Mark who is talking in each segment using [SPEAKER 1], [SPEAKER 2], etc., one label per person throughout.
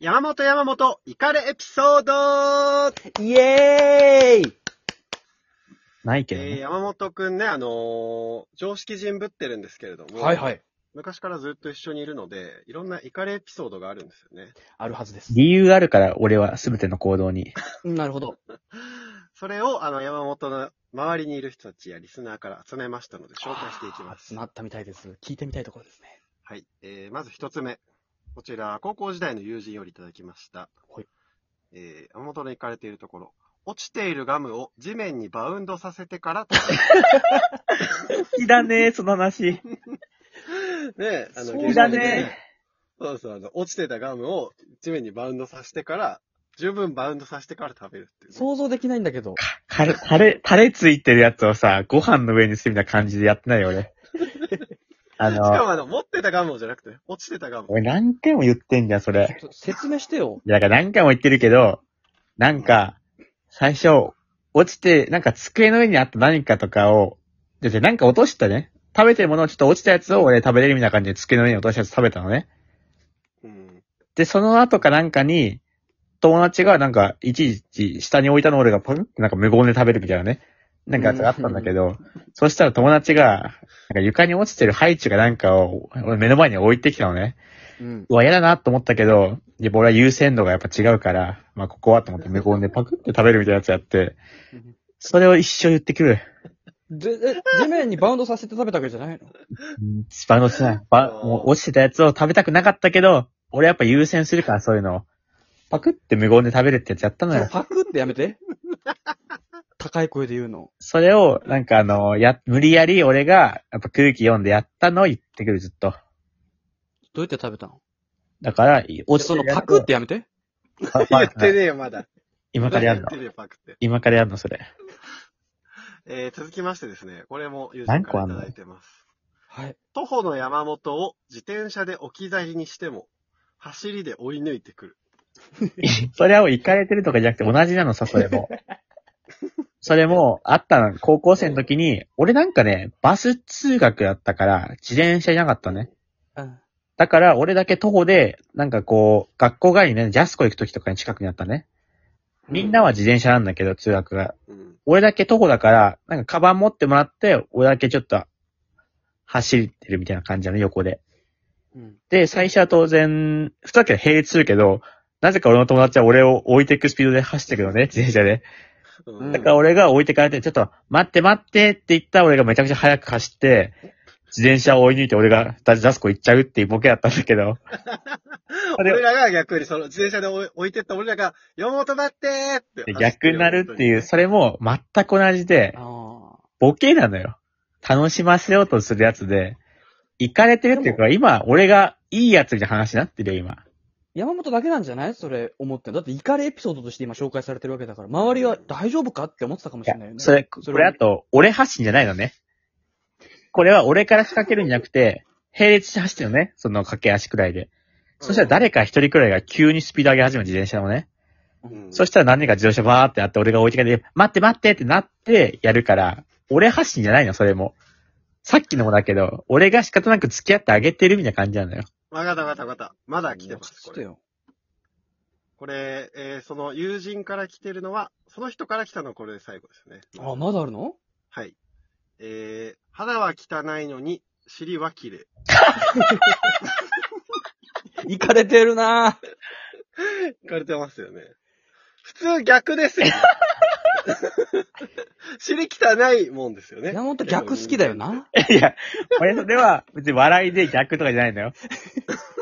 [SPEAKER 1] 山本山本、イカレエピソード
[SPEAKER 2] イエーイないけど
[SPEAKER 1] えー、
[SPEAKER 2] ね。
[SPEAKER 1] 山本くんね、あのー常識人ぶってるんですけれども、
[SPEAKER 3] はいはい。
[SPEAKER 1] 昔からずっと一緒にいるので、いろんなイカレエピソードがあるんですよね。
[SPEAKER 3] あるはずです。
[SPEAKER 2] 理由あるから、俺は全ての行動に。
[SPEAKER 3] なるほど。
[SPEAKER 1] それを、あの、山本の周りにいる人たちやリスナーから集めましたので、紹介していきます
[SPEAKER 3] 集。まったみたいです。聞いてみたいところですね。
[SPEAKER 1] はい。えー、まず一つ目。こちら、高校時代の友人よりいただきました。
[SPEAKER 3] はい。
[SPEAKER 1] えー、山本の行かれているところ。落ちているガムを地面にバウンドさせてから食
[SPEAKER 2] 好きだね、その話。
[SPEAKER 1] べる。ねあの、
[SPEAKER 3] そう
[SPEAKER 2] 好きだね。
[SPEAKER 1] そうそう、あの、落ちてたガムを地面にバウンドさせてから、十分バウンドさせてから食べるっていうね、
[SPEAKER 3] 想像できないんだけど。
[SPEAKER 2] タレ、タレ、タレついてるやつをさ、ご飯の上にするみたいな感じでやってないよ、俺。あの、
[SPEAKER 1] しかもあの、持ってたガムをじゃなくて、落ちてたガム。
[SPEAKER 2] 俺何回も言ってんじゃん、それ。
[SPEAKER 3] ちょ説明してよ。
[SPEAKER 2] いやだから何回も言ってるけど、なんか、最初、落ちて、なんか机の上にあった何かとかを、で、でなんか落としたね。食べてるものをちょっと落ちたやつを俺食べれるみたいな感じで机の上に落としたやつ食べたのね。
[SPEAKER 1] うん。
[SPEAKER 2] で、その後かなんかに、友達がなんか、いちいち下に置いたのを俺がポンってなんか無言で食べるみたいなね。なんかあったんだけど、そしたら友達が、なんか床に落ちてるハイチュウかなんかを俺目の前に置いてきたのね。
[SPEAKER 3] うん。
[SPEAKER 2] うわ、嫌だなと思ったけど、で、俺は優先度がやっぱ違うから、まあここはと思って無言でパクって食べるみたいなやつやって、それを一生言ってくる。
[SPEAKER 3] で、え、地面にバウンドさせて食べたわけじゃないの？
[SPEAKER 2] うんバウンドしない。ば、もう落ちてたやつを食べたくなかったけど、俺やっぱ優先するからそういうのを。パクって無言で食べるってやつやったのよ。
[SPEAKER 3] パクってやめて。高い声で言うの？
[SPEAKER 2] それを、なんかあの、や、無理やり俺が、やっぱ空気読んでやったのを言ってくる、ずっと。
[SPEAKER 3] どうやって食べたの？
[SPEAKER 2] だから、落ち
[SPEAKER 3] そのパクってやめて。
[SPEAKER 2] あ
[SPEAKER 1] 言ってねえよ、まだ。
[SPEAKER 2] 今からやんの？
[SPEAKER 1] 言ってるよ、パクって。
[SPEAKER 2] 今からやんの、それ。
[SPEAKER 1] えー、続きましてですね、これも友人
[SPEAKER 2] 何個あんの？
[SPEAKER 1] からいただいてます。
[SPEAKER 3] はい。
[SPEAKER 1] 徒歩の山本を自転車で置き去りにしても、走りで追い抜いてくる。
[SPEAKER 2] それを行かれてるとかじゃなくて同じなのさ、それも。それも、あったの、高校生の時に、俺なんかね、バス通学だったから、自転車いなかったね。
[SPEAKER 3] うん。
[SPEAKER 2] だから、俺だけ徒歩で、なんかこう、学校帰りにね、ジャスコ行く時とかに近くにあったね。みんなは自転車なんだけど、通学が。
[SPEAKER 1] うん。
[SPEAKER 2] 俺だけ徒歩だから、なんかカバン持ってもらって、俺だけちょっと、走ってるみたいな感じだね、横で。
[SPEAKER 3] うん。
[SPEAKER 2] で、最初は当然、普通だけど並列するけど、なぜか俺の友達は俺を置いていくスピードで走ってくのね、自転車で。
[SPEAKER 1] うん
[SPEAKER 2] だから俺が置いてかれて、ちょっと、待って待ってって言ったら俺がめちゃくちゃ速く走って、自転車を追い抜いて俺がジャスコ行っちゃうっていうボケだったんだけど、
[SPEAKER 1] 俺らが逆にその自転車で置いてった俺らが、山本待ってーって
[SPEAKER 2] で逆になるっていう、それも全く同じで。ボケなのよ。楽しませようとするやつで、行かれてるっていうか、今、俺がいいやつみたいな話になってるよ、今。
[SPEAKER 3] 山本だけなんじゃない？それ思ってんの？だって怒りエピソードとして今紹介されてるわけだから、周りは大丈夫かって思ってたかもしれないよね。
[SPEAKER 2] それ、こ
[SPEAKER 3] それ
[SPEAKER 2] れあと、俺発信じゃないのね。これは俺から仕掛けるんじゃなくて、並列して走ってるのね。その駆け足くらいで。そしたら誰か一人くらいが急にスピード上げ始める自転車をね。
[SPEAKER 1] うん
[SPEAKER 2] そしたら何人か自動車バーってあって、俺が置いてかれて、待って待ってってなってやるから、俺発信じゃないの、それも。さっきのもだけど、俺が仕方なく付き合ってあげてるみたいな感じなのよ。
[SPEAKER 1] わかったわかったわかった。まだ来てます、これ。
[SPEAKER 3] ちょっとよ。
[SPEAKER 1] これ、えー、その友人から来てるのは、その人から来たのはこれで最後ですね。
[SPEAKER 3] あ、まだあるの？
[SPEAKER 1] はい。えー、肌は汚いのに、尻は綺麗。
[SPEAKER 3] 行かれてるな
[SPEAKER 1] 聞か れてますよね。普通逆ですよ、ね。尻汚いもんですよね。
[SPEAKER 3] 山本逆好きだよ。な。
[SPEAKER 2] いや、俺それは別に笑いで逆とかじゃないのよ。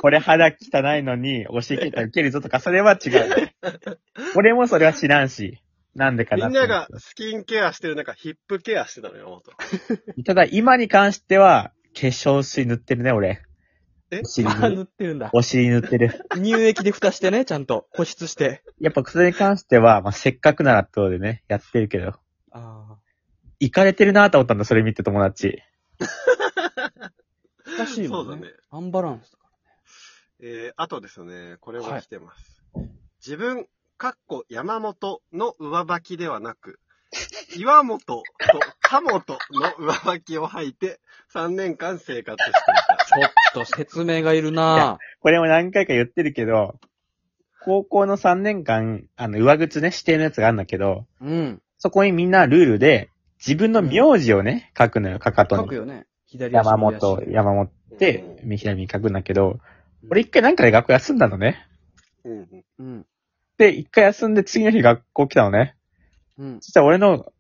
[SPEAKER 2] これ肌汚いのに、教え切ったら受けるぞとか、それは違う。俺もそれは知らんし、なんでかなって
[SPEAKER 1] みんながスキンケアしてる中、ヒップケアしてたのよ、元。
[SPEAKER 2] ただ今に関しては、化粧水塗ってるね、俺。
[SPEAKER 1] え？
[SPEAKER 2] お尻
[SPEAKER 3] あ、塗
[SPEAKER 2] に。
[SPEAKER 3] ってるんだ。
[SPEAKER 2] お尻に塗ってる。
[SPEAKER 3] 乳液で蓋してね、ちゃんと。保湿して。
[SPEAKER 2] やっぱそれに関しては、まあ、せっかくならってことでね、やってるけど。
[SPEAKER 3] あ
[SPEAKER 2] 行かれてるなと思ったんだ、それ見て友達。
[SPEAKER 3] あ。難しいもんね。
[SPEAKER 1] そうだね
[SPEAKER 3] アンバランスだか
[SPEAKER 1] えー、あとですね、これも来てます。自分、かっこ山本の上履きではなく、岩本と田本の上履きを履いて3年間生活していた。
[SPEAKER 3] ら。ちょっと説明がいるな
[SPEAKER 2] これも何回か言ってるけど、高校の3年間、あの、上靴ね、指定のやつがあるんだけど、
[SPEAKER 3] うん。
[SPEAKER 2] そこにみんなルールで、自分の名字をね、書くのよ、かかとに。
[SPEAKER 3] 書くよね。左足
[SPEAKER 2] 山本、山本って、右左に書くんだけど、俺一回なんかで学校休んだのね。
[SPEAKER 1] うんうん。
[SPEAKER 3] うん。
[SPEAKER 2] で、一回休んで次の日学校来たのね。
[SPEAKER 3] うん。
[SPEAKER 2] そしたら俺の、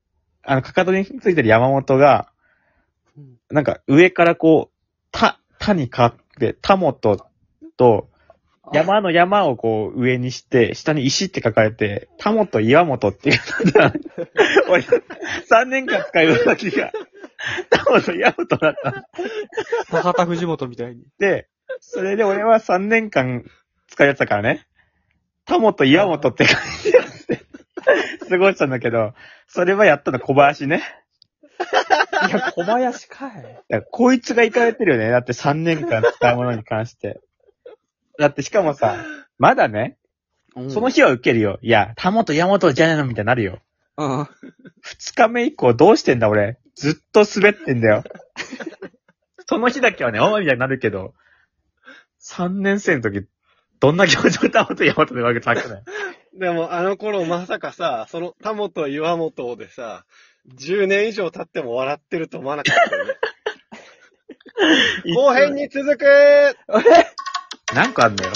[SPEAKER 2] あの、かかとについてる山本が、
[SPEAKER 3] うん
[SPEAKER 2] なんか上からこう、た、たに書って、たもとと、山の山をこう上にして、下に石って書かれて、たもと岩本っていうのが、俺、3年間使うわけが、たもと岩本だったの。
[SPEAKER 3] 高田藤本みたいに。
[SPEAKER 2] で、それで俺は3年間使うやつだからね、たもと岩本って感じでやって、過ごしたんだけど、それはやったの小林ね。
[SPEAKER 3] いや、小林かい。
[SPEAKER 2] だからこいつが行かれてるよね。だって3年間使うものに関して。だってしかもさ、まだね、その
[SPEAKER 3] 日。
[SPEAKER 2] 日は受けるよ。いや、田本山本じゃねえのみたいになるよ。
[SPEAKER 3] うん。
[SPEAKER 2] 二日目以降どうしてんだ俺。ずっと滑ってんだよ。その日だけはね、おーみたいになるけど、3年生の時、どんな気持ちで田本山本でわけ咲くのよ。
[SPEAKER 1] でも、あの頃まさかさ、その、田本岩本でさ、10年以上経っても笑ってると思わなかったね。後編に続く
[SPEAKER 2] 何個あんのよ。